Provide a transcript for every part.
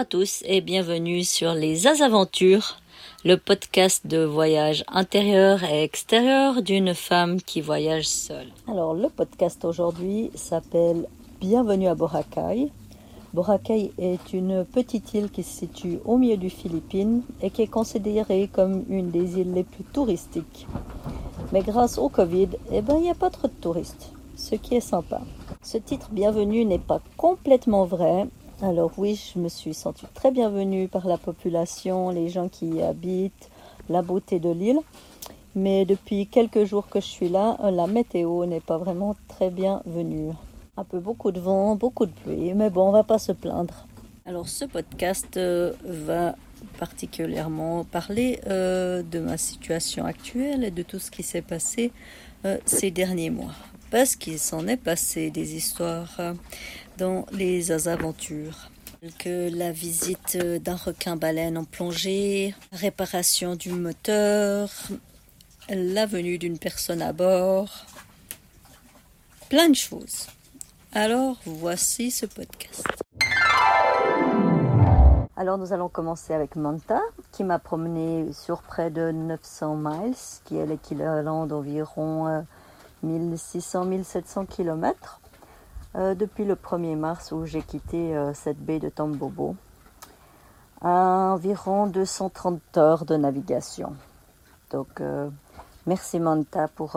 à tous et bienvenue sur les Azaventures, le podcast de voyage intérieur et extérieur d'une femme qui voyage seule. Alors le podcast aujourd'hui s'appelle Bienvenue à Boracay. Boracay est une petite île qui se situe au milieu du Philippines et qui est considérée comme une des îles les plus touristiques. Mais grâce au Covid, eh ben, il n'y a pas trop de touristes, ce qui est sympa. Ce titre Bienvenue n'est pas complètement vrai. Alors oui, je me suis sentie très bienvenue par la population, les gens qui y habitent, la beauté de l'île. Mais depuis quelques jours que je suis là, la météo n'est pas vraiment très bienvenue un peu beaucoup de vent, beaucoup de pluie, mais bon, on va pas se plaindre. Alors ce podcast euh, va particulièrement parler euh, de ma situation actuelle et de tout ce qui s'est passé euh, ces derniers mois. Parce qu'il s'en est passé des histoires les aventures que la visite d'un requin-baleine en plongée, réparation du moteur, la venue d'une personne à bord, plein de choses. Alors voici ce podcast. Alors nous allons commencer avec Manta, qui m'a promené sur près de 900 miles, qui est l'équivalent d'environ 1600-1700 km, euh, depuis le 1er mars où j'ai quitté euh, cette baie de Tambobo. environ 230 heures de navigation. Donc euh, merci Manta pour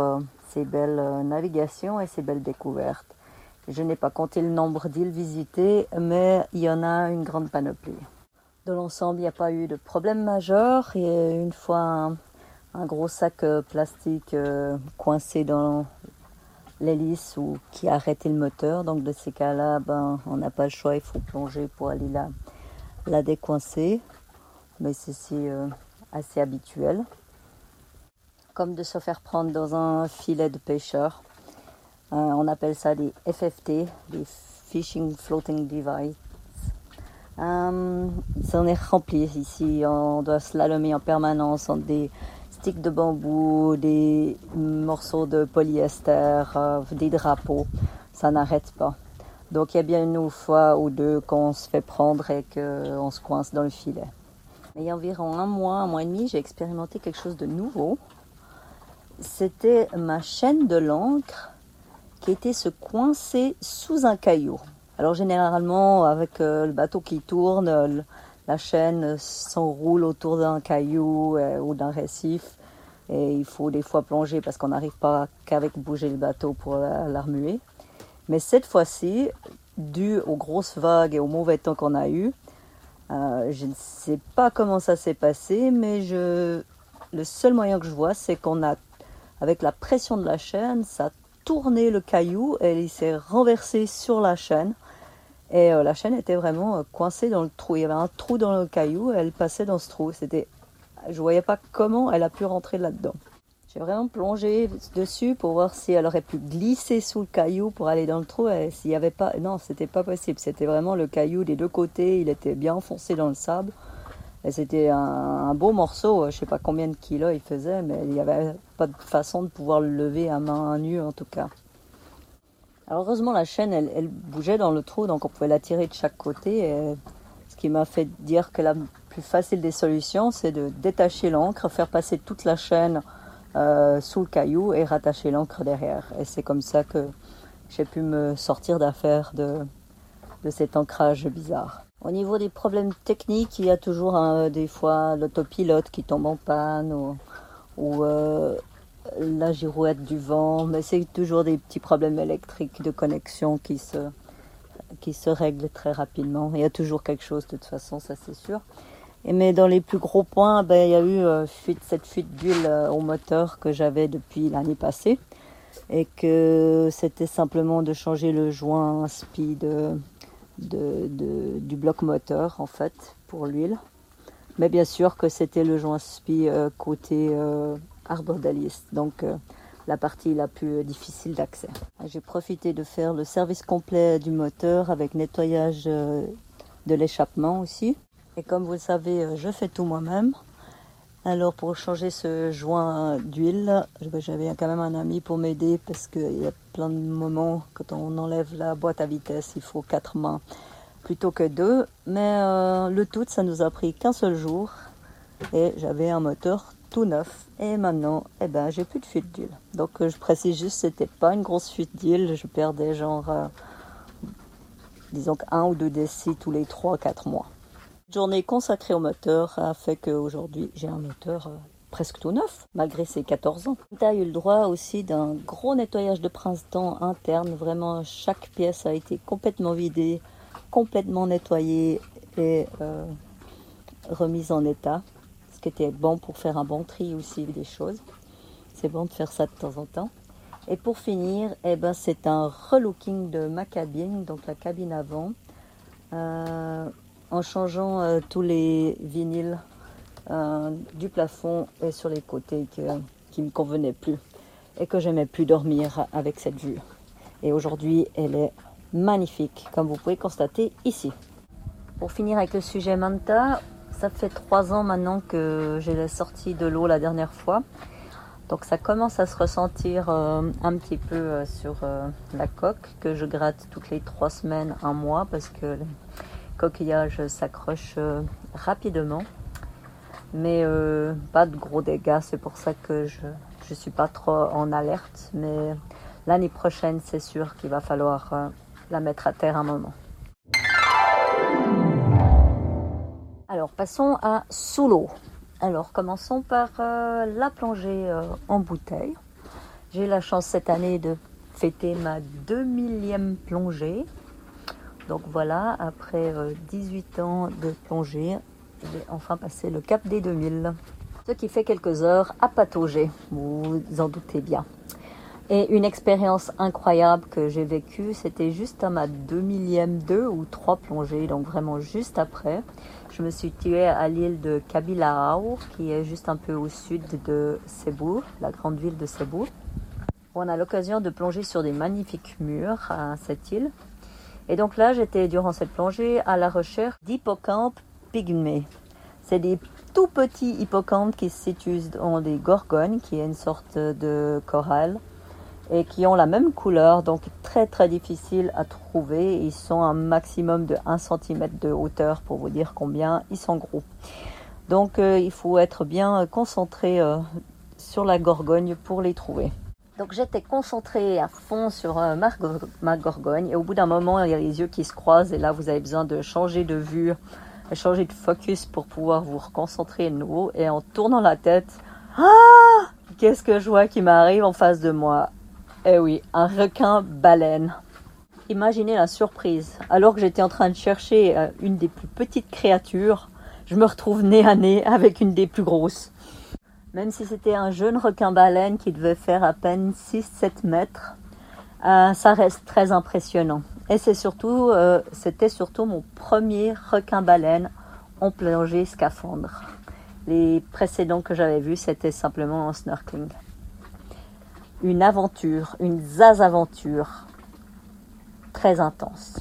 ces belles navigations et ces belles découvertes. Je n'ai pas compté le nombre d'îles visitées, mais il y en a une grande panoplie. Dans l'ensemble, il n'y a pas eu de problème majeur. Et une fois un, gros sac plastique coincé dans l'hélice ou qui a arrêté le moteur. Donc, de ces cas-là, ben, on n'a pas le choix, il faut plonger pour aller la, la décoincer. Mais c'est euh, assez habituel. Comme de se faire prendre dans un filet de pêcheur. Euh, on appelle ça des FFT, des Fishing Floating Device. Euh, ça en est rempli ici. On doit slalomer en permanence entre des sticks de bambou, des morceaux de polyester, euh, des drapeaux. Ça n'arrête pas. Donc il y a bien une fois ou deux qu'on se fait prendre et qu'on se coince dans le filet. il y a environ un mois, un mois et demi, j'ai expérimenté quelque chose de nouveau. C'était ma chaîne de l'encre qui était se coincer sous un caillou. Alors généralement, avec euh, le bateau qui tourne, la chaîne s'enroule autour d'un caillou euh, ou d'un récif. Et il faut des fois plonger parce qu'on n'arrive pas qu'avec bouger le bateau pour la, remuer. Mais cette fois-ci, dû aux grosses vagues et au mauvais temps qu'on a eu, euh, je ne sais pas comment ça s'est passé, mais le seul moyen que je vois, c'est qu'on a, avec la pression de la chaîne, ça tourné le caillou et il s'est renversé sur la chaîne. Et euh, la chaîne était vraiment euh, coincée dans le trou. Il y avait un trou dans le caillou et elle passait dans ce trou. C'était, je voyais pas comment elle a pu rentrer là-dedans. J'ai vraiment plongé dessus pour voir si elle aurait pu glisser sous le caillou pour aller dans le trou. Et s'il y avait pas, non, c'était pas possible. C'était vraiment le caillou des deux côtés. Il était bien enfoncé dans le sable. Et c'était un, beau morceau, je sais pas combien de kilos il faisait, mais il n'y avait pas de façon de pouvoir le lever à main nue en tout cas. Alors heureusement la chaîne elle, bougeait dans le trou donc on pouvait la tirer de chaque côté. ce qui m'a fait dire que la plus facile des solutions c'est de détacher l'encre, faire passer toute la chaîne euh, sous le caillou et rattacher l'encre derrière. Et c'est comme ça que j'ai pu me sortir d'affaire de, de cet ancrage bizarre. Au niveau des problèmes techniques, il y a toujours hein, des fois l'autopilote qui tombe en panne ou, euh, la girouette du vent, mais c'est toujours des petits problèmes électriques de connexion qui se, qui se règlent très rapidement. Il y a toujours quelque chose de toute façon, ça c'est sûr. Mais dans les plus gros points, ben, il y a eu euh, cette fuite d'huile euh, au moteur que j'avais depuis l'année passée et que c'était simplement de changer le joint speed de, du bloc moteur en fait pour l'huile. Mais bien sûr que c'était le joint spi euh, côté euh, arbre d'alice, donc euh, la partie la plus difficile d'accès. J'ai profité de faire le service complet du moteur avec nettoyage de l'échappement aussi. Et comme vous le savez, je fais tout moi-même. Alors pour changer ce joint d'huile, j'avais quand même un ami pour m'aider parce qu'il y a plein de moments quand on enlève la boîte à vitesse, il faut quatre mains plutôt que deux. Mais euh, le tout, ça nous a pris qu'un seul jour. Et j'avais un moteur tout neuf. Et maintenant, eh ben, j'ai plus de fuite d'huile. Donc euh, je précise juste, c'était pas une grosse fuite d'huile. Je perdais genre, euh, disons un ou deux décis tous les 3-4 mois. Une journée consacrée au moteur a fait qu'aujourd'hui, j'ai un moteur presque tout neuf, malgré ses 14 ans. Tu as eu le droit aussi d'un gros nettoyage de printemps interne. Vraiment, chaque pièce a été complètement vidée, complètement nettoyée et euh, remise en état. Était bon pour faire un bon tri aussi des choses. C'est bon de faire ça de temps en temps. Et pour finir, eh ben, c'est un relooking de ma cabine, donc la cabine avant, euh, en changeant euh, tous les vinyles euh, du plafond et sur les côtés que, qui me convenaient plus et que j'aimais plus dormir avec cette vue. Et aujourd'hui, elle est magnifique, comme vous pouvez constater ici. Pour finir avec le sujet Manta, ça fait trois ans maintenant que j'ai sorti de l'eau la dernière fois. Donc ça commence à se ressentir euh, un petit peu euh, sur la coque que je gratte toutes les trois semaines, un mois, parce que le coquillage s'accroche rapidement mais euh, pas de gros dégâts. C'est pour ça que je ne suis pas trop en alerte. Mais l'année prochaine, c'est sûr qu'il va falloir euh, la mettre à terre un moment. Passons à sous l'eau. Alors, commençons par euh, la plongée en bouteille. J'ai la chance cette année de fêter ma 2000e plongée. Donc voilà, après 18 ans de plongée, j'ai enfin passé le cap des 2000. Ce qui fait quelques heures à patauger, vous en doutez bien. Et une expérience incroyable que j'ai vécue, c'était juste à ma 2000e deux ou trois plongées, donc vraiment juste après. Je me suis tuée à l'île de Kabilao, qui est juste un peu au sud de Cebu, la grande ville de Cebu. On a l'occasion de plonger sur des magnifiques murs à cette île. Et donc là, j'étais durant cette plongée à la recherche d'hippocampes pygmées. C'est des tout petits hippocampes qui se situent dans des gorgones, qui est une sorte de corail, et qui ont la même couleur, donc très très difficile à trouver. Ils sont un maximum de 1 cm de hauteur pour vous dire combien ils sont gros. Donc euh, il faut être bien concentré euh, sur la gorgogne pour les trouver. Donc j'étais concentrée à fond sur euh, ma, ma, gorgogne et au bout d'un moment il y a les yeux qui se croisent et là vous avez besoin de changer de vue changer de focus pour pouvoir vous reconcentrer de nouveau. Et en tournant la tête, ah, qu'est-ce que je vois qui m'arrive en face de moi? Eh oui, un requin baleine. Imaginez la surprise. Alors que j'étais en train de chercher euh, une des plus petites créatures, je me retrouve nez à nez avec une des plus grosses. Même si c'était un jeune requin baleine qui devait faire à peine 6-7 mètres, euh, ça reste très impressionnant. Et euh, c'était surtout mon premier requin-baleine en plongée scaphandre. Les précédents que j'avais vus, c'était simplement en snorkeling. Une aventure, une zaz-aventure très intense.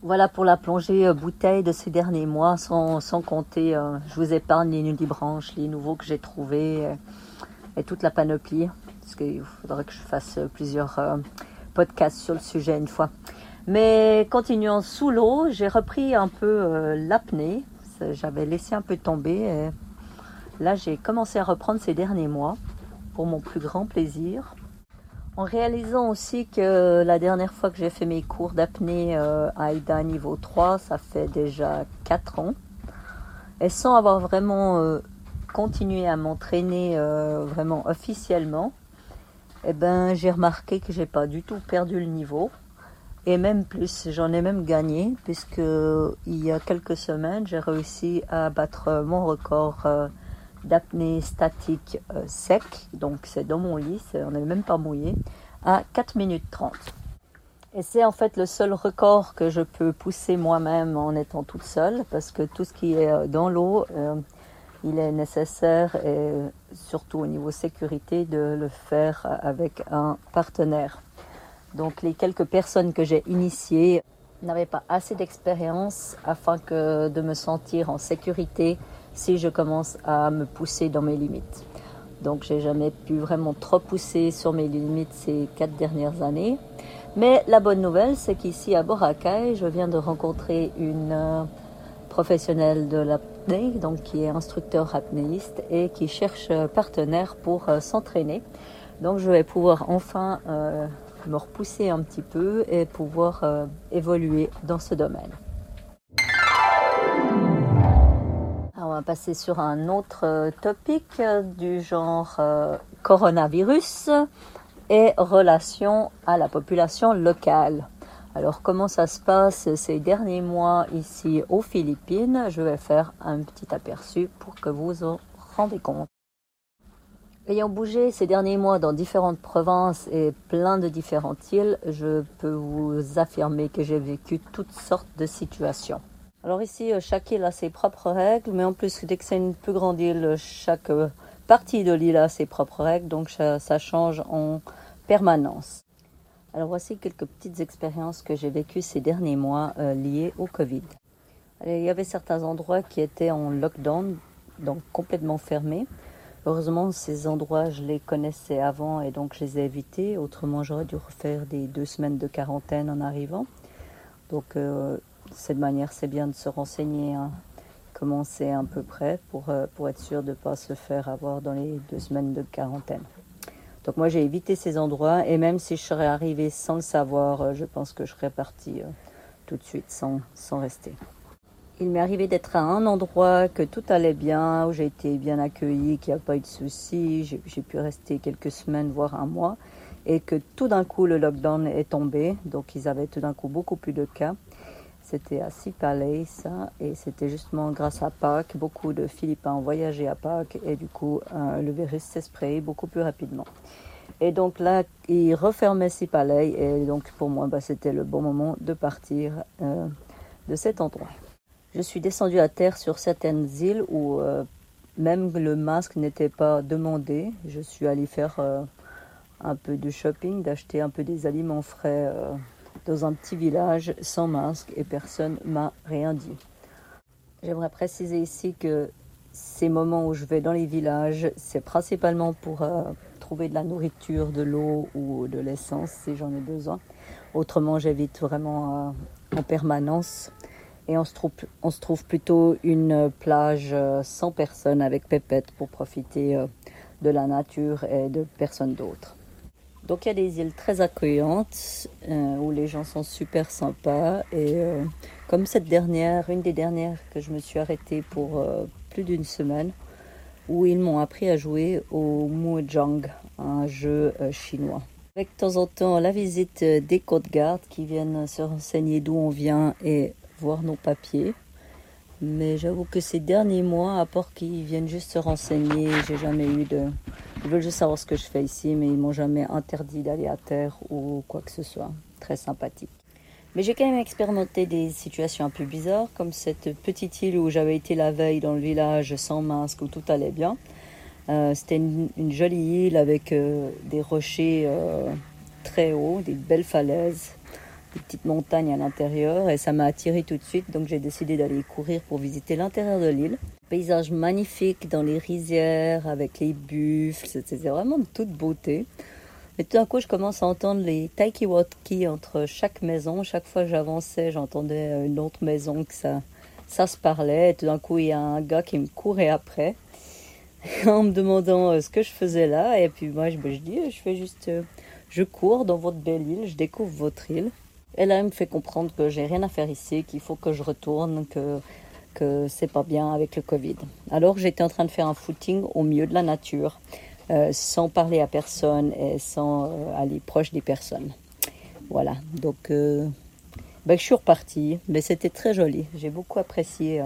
Voilà pour la plongée euh, bouteille de ces derniers mois, sans, compter, euh, je vous épargne les nudibranches, les nouveaux que j'ai trouvés et toute la panoplie, parce qu'il faudrait que je fasse plusieurs podcast sur le sujet une fois. Mais continuant sous l'eau, j'ai repris un peu euh, l'apnée. J'avais laissé un peu tomber. là, j'ai commencé à reprendre ces derniers mois pour mon plus grand plaisir. En réalisant aussi que la dernière fois que j'ai fait mes cours d'apnée euh, à AIDA niveau 3, ça fait déjà 4 ans. Et sans avoir vraiment euh, continué à m'entraîner vraiment officiellement, eh ben, j'ai remarqué que j'ai pas du tout perdu le niveau. Et même plus, j'en ai même gagné, puisque il y a quelques semaines, j'ai réussi à battre mon record euh, d'apnée statique euh, sec. Donc c'est dans mon lit, on n'est même pas mouillé, à 4 minutes 30. Et c'est en fait le seul record que je peux pousser moi-même en étant toute seule, parce que tout ce qui est euh, dans l'eau, il est nécessaire, et surtout au niveau sécurité, de le faire avec un partenaire. Donc les quelques personnes que j'ai initiées n'avaient pas assez d'expérience afin que de me sentir en sécurité si je commence à me pousser dans mes limites. Donc j'ai jamais pu vraiment trop pousser sur mes limites ces quatre dernières années. Mais la bonne nouvelle, c'est qu'ici à Boracay, je viens de rencontrer une euh, professionnelle de l'apnée, donc qui est instructeur apnéiste et qui cherche partenaire pour euh, s'entraîner. Donc je vais pouvoir enfin euh, me repousser un petit peu et pouvoir évoluer dans ce domaine. Va passer sur un autre euh, topic euh, du genre euh, coronavirus et relation à la population locale. Alors comment ça se passe ces derniers mois ici aux Philippines? Je vais faire un petit aperçu pour que vous vous en rendez compte. Ayant bougé ces derniers mois dans différentes provinces et plein de différentes îles, je peux vous affirmer que j'ai vécu toutes sortes de situations. Alors ici, euh, chaque île a ses propres règles, mais en plus, dès que c'est une plus grande île, chaque euh, partie de l'île a ses propres règles, donc ça, change en permanence. Alors voici quelques petites expériences que j'ai vécues ces derniers mois euh, liées au Covid. Il y avait certains endroits qui étaient en lockdown, donc complètement fermés. Heureusement, ces endroits, je les connaissais avant et donc je les ai évités. Autrement, j'aurais dû refaire des deux semaines de quarantaine en arrivant. Donc, cette manière, c'est bien de se renseigner, hein, comment c'est à peu près pour, euh, pour être sûr de ne pas se faire avoir dans les deux semaines de quarantaine. Donc, moi, j'ai évité ces endroits et même si je serais arrivée sans le savoir, euh, je pense que je serais partie euh, tout de suite sans, sans rester. Il m'est arrivé d'être à un endroit que tout allait bien, où j'ai été bien accueillie, qu'il n'y a pas eu de soucis, j'ai pu rester quelques semaines, voire un mois, et que tout d'un coup le lockdown est tombé, donc ils avaient tout d'un coup beaucoup plus de cas. C'était à Sipalais, ça, et c'était justement grâce à Pâques, beaucoup de Philippins ont voyagé à Pâques, et du coup euh, le virus s'est beaucoup plus rapidement. Et donc là, ils refermaient Sipalais, et donc pour moi, bah, c'était le bon moment de partir euh, de cet endroit. Je suis descendue à terre sur certaines îles où euh, même le masque n'était pas demandé. Je suis allée faire un peu de shopping, d'acheter un peu des aliments frais dans un petit village sans masque et personne m'a rien dit. J'aimerais préciser ici que ces moments où je vais dans les villages, c'est principalement pour euh, trouver de la nourriture, de l'eau ou de l'essence si j'en ai besoin. Autrement, j'évite vraiment euh, en permanence. Et on se, trouve, plutôt une plage euh, sans personne avec pépette pour profiter de la nature et de personne d'autre. Donc il y a des îles très accueillantes euh, où les gens sont super sympas et euh, comme cette dernière, une des dernières que je me suis arrêtée pour euh, plus d'une semaine où ils m'ont appris à jouer au Mujang, un jeu chinois. Avec de temps en temps la visite des côtes gardes qui viennent se renseigner d'où on vient et voir nos papiers. Mais j'avoue que ces derniers mois, à part qu'ils viennent juste se renseigner, j'ai jamais eu de. Ils veulent juste savoir ce que je fais ici, mais ils m'ont jamais interdit d'aller à terre ou quoi que ce soit. Très sympathique. Mais j'ai quand même expérimenté des situations un peu bizarres, comme cette petite île où j'avais été la veille dans le village sans masque, où tout allait bien. Euh, C'était une, jolie île avec euh, des rochers euh, très hauts, des belles falaises, des petites montagnes à l'intérieur, et ça m'a attiré tout de suite, donc j'ai décidé d'aller courir pour visiter l'intérieur de l'île. Paysage magnifique dans les rizières, avec les buffles, c'était vraiment de toute beauté. Mais tout d'un coup, je commence à entendre les taikiwatki entre chaque maison. Chaque fois que j'avançais, j'entendais une autre maison que ça, ça se parlait. Et tout d'un coup, il y a un gars qui me courait après en me demandant euh, ce que je faisais là. Et puis moi, je, ben, je dis, je fais juste, euh, je cours dans votre belle île, je découvre votre île. Et là, il me fait comprendre que j'ai rien à faire ici, qu'il faut que je retourne, que que c'est pas bien avec le Covid. Alors j'étais en train de faire un footing au milieu de la nature euh, sans parler à personne et sans euh, aller proche des personnes. Voilà, donc euh, ben, je suis repartie, mais c'était très joli. J'ai beaucoup apprécié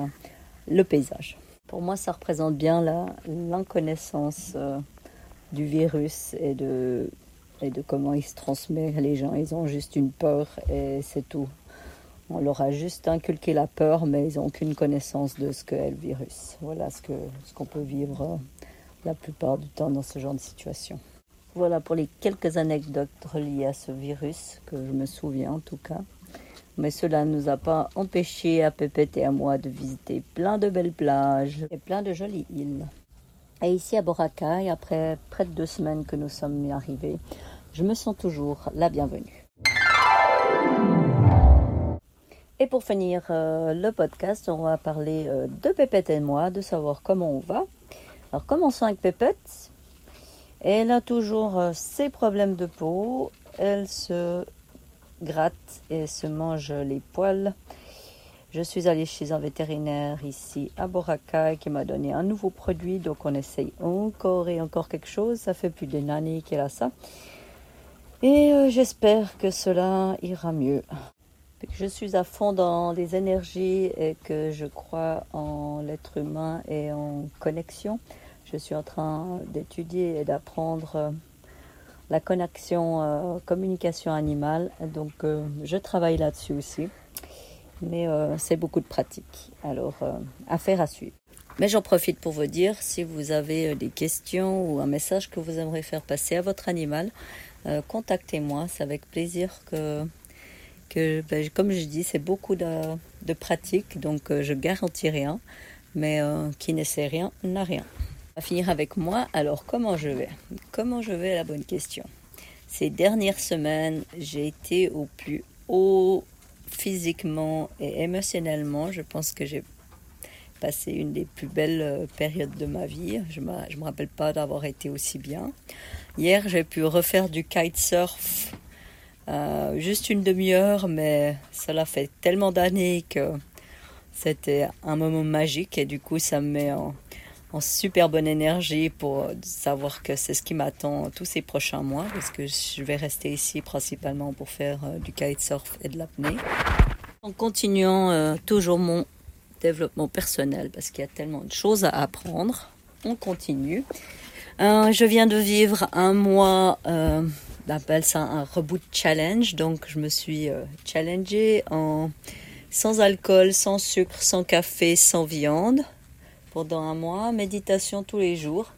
le paysage. Pour moi, ça représente bien l'inconnaissance du virus et de, et de comment il se transmet. Les gens, ils ont juste une peur et c'est tout. On leur a juste inculqué la peur, mais ils n'ont aucune connaissance de ce qu'est le virus. Voilà ce qu'on ce qu'on peut vivre euh, la plupart du temps dans ce genre de situation. Voilà pour les quelques anecdotes reliées à ce virus, que je me souviens en tout cas. Mais cela ne nous a pas empêché à Pépette et à moi de visiter plein de belles plages et plein de jolies îles. Et ici à Boracay, après près de deux semaines que nous sommes arrivés, je me sens toujours la bienvenue. Et pour finir euh, le podcast, on va parler euh, de Pépette et moi, de savoir comment on va. Alors commençons avec Pépette. Elle a toujours euh, ses problèmes de peau. Elle se gratte et se mange les poils. Je suis allée chez un vétérinaire ici à Boracay qui m'a donné un nouveau produit. Donc on essaye encore et encore quelque chose. Ça fait plus d'une année qu'elle a ça. Et j'espère que cela ira mieux je suis à fond dans les énergies et que je crois en l'être humain et en connexion. Je suis en train d'étudier et d'apprendre euh, la connexion euh, communication animale. Donc euh, je travaille là-dessus aussi. Mais c'est beaucoup de pratique. Alors, affaire à suivre. Mais j'en profite pour vous dire, si vous avez des questions ou un message que vous aimeriez faire passer à votre animal, contactez-moi. C'est avec plaisir que que, ben, comme je dis, c'est beaucoup de, de, pratique, donc euh, je garantis rien, mais euh, qui ne sait rien n'a rien. Va finir avec moi. Alors, comment je vais? Comment je vais La bonne question? Ces dernières semaines, j'ai été au plus haut physiquement et émotionnellement. Je pense que j'ai passé une des plus belles euh, périodes de ma vie. Je ne me rappelle pas d'avoir été aussi bien. Hier, j'ai pu refaire du kitesurf euh, juste une demi-heure, mais cela fait tellement d'années que c'était un moment magique et du coup ça me met en, super bonne énergie pour savoir que c'est ce qui m'attend tous ces prochains mois parce que je vais rester ici principalement pour faire euh, du kitesurf et de l'apnée. En continuant euh, toujours mon développement personnel parce qu'il y a tellement de choses à apprendre, on continue. je viens de vivre un mois on appelle ça un reboot challenge. Donc je me suis euh, challengée en sans alcool, sans sucre, sans café, sans viande pendant un mois, méditation tous les jours.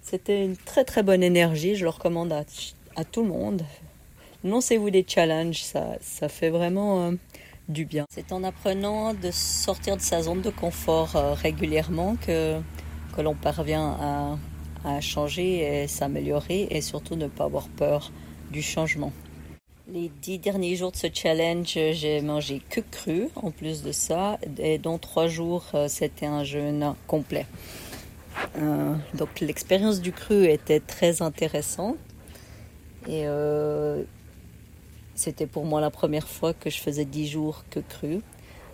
C'était une très très bonne énergie, je le recommande à, tout le monde. Lancez-vous des challenges, ça, fait vraiment euh, du bien. C'est en apprenant de sortir de sa zone de confort euh, régulièrement que, que l'on parvient à à changer et s'améliorer et surtout ne pas avoir peur du changement. Les dix derniers jours de ce challenge, j'ai mangé que cru en plus de ça, et dans trois jours, euh, c'était un jeûne complet. Euh, donc l'expérience du cru était très intéressante et euh, c'était pour moi la première fois que je faisais dix jours que cru.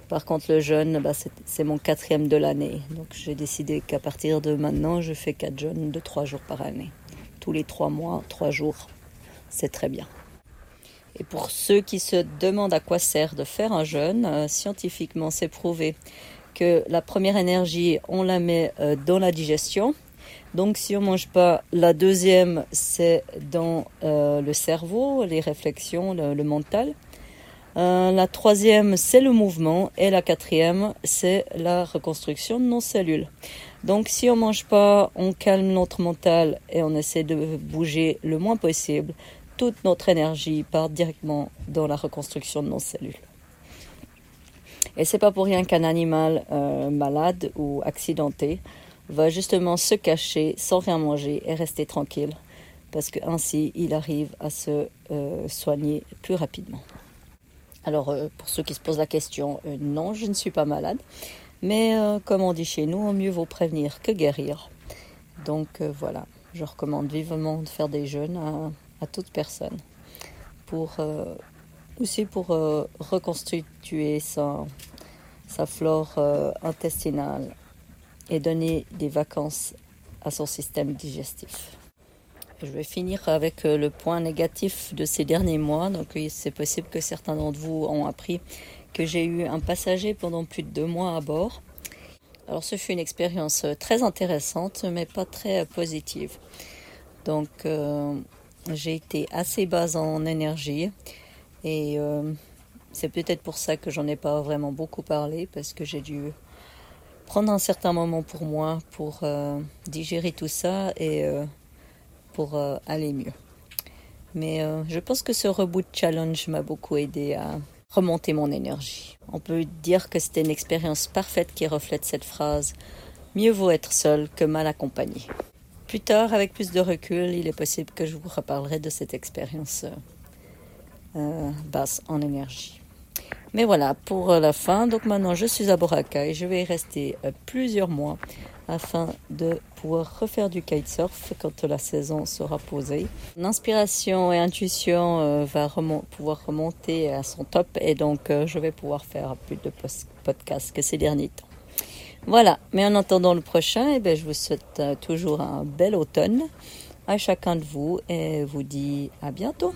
Par contre, le jeûne, bah, c'est mon quatrième de l'année. Donc j'ai décidé qu'à partir de maintenant, je fais quatre jeûnes de trois jours par année. Tous les trois mois, trois jours. C'est très bien. Et pour ceux qui se demandent à quoi sert de faire un jeûne, euh, scientifiquement, c'est prouvé que la première énergie, on la met euh, dans la digestion. Donc si on ne mange pas, la deuxième, c'est dans euh, le cerveau, les réflexions, le mental. Euh, la troisième, c'est le mouvement. Et la quatrième, c'est la reconstruction de nos cellules. Donc si on mange pas, on calme notre mental et on essaie de bouger le moins possible. Toute notre énergie part directement dans la reconstruction de nos cellules. Et c'est pas pour rien qu'un animal euh, malade ou accidenté va justement se cacher sans rien manger et rester tranquille, parce que ainsi il arrive à se euh, soigner plus rapidement. Alors, euh, pour ceux qui se posent la question, non, je ne suis pas malade. Mais comme on dit chez nous, mieux vaut prévenir que guérir. Donc voilà, je recommande vivement de faire des jeûnes à, toute personne. Pour, aussi pour reconstituer sa, flore intestinale et donner des vacances à son système digestif. Je vais finir avec euh, le point négatif de ces derniers mois. Donc c'est possible que certains d'entre vous ont appris que j'ai eu un passager pendant plus de deux mois à bord. Alors ce fut une expérience euh, très intéressante mais pas très euh, positive. Donc j'ai été assez bas en énergie et c'est peut-être pour ça que j'en ai pas vraiment beaucoup parlé parce que j'ai dû prendre un certain moment pour moi pour digérer tout ça et pour euh, aller mieux. Mais euh, je pense que ce reboot challenge m'a beaucoup aidé à remonter mon énergie. On peut dire que c'était une expérience parfaite qui reflète cette phrase mieux vaut être seul que mal accompagné. Plus tard, avec plus de recul, il est possible que je vous reparlerai de cette expérience euh, basse en énergie. Mais voilà, pour la fin, donc maintenant je suis à Boracay, je vais y rester euh, plusieurs mois afin de pouvoir refaire du kitesurf quand la saison sera posée. L'inspiration et intuition euh, va pouvoir remonter à son top et donc euh, je vais pouvoir faire plus de podcasts que ces derniers temps. Voilà, mais en attendant le prochain, eh bien, je vous souhaite toujours un bel automne à chacun de vous et vous dis à bientôt.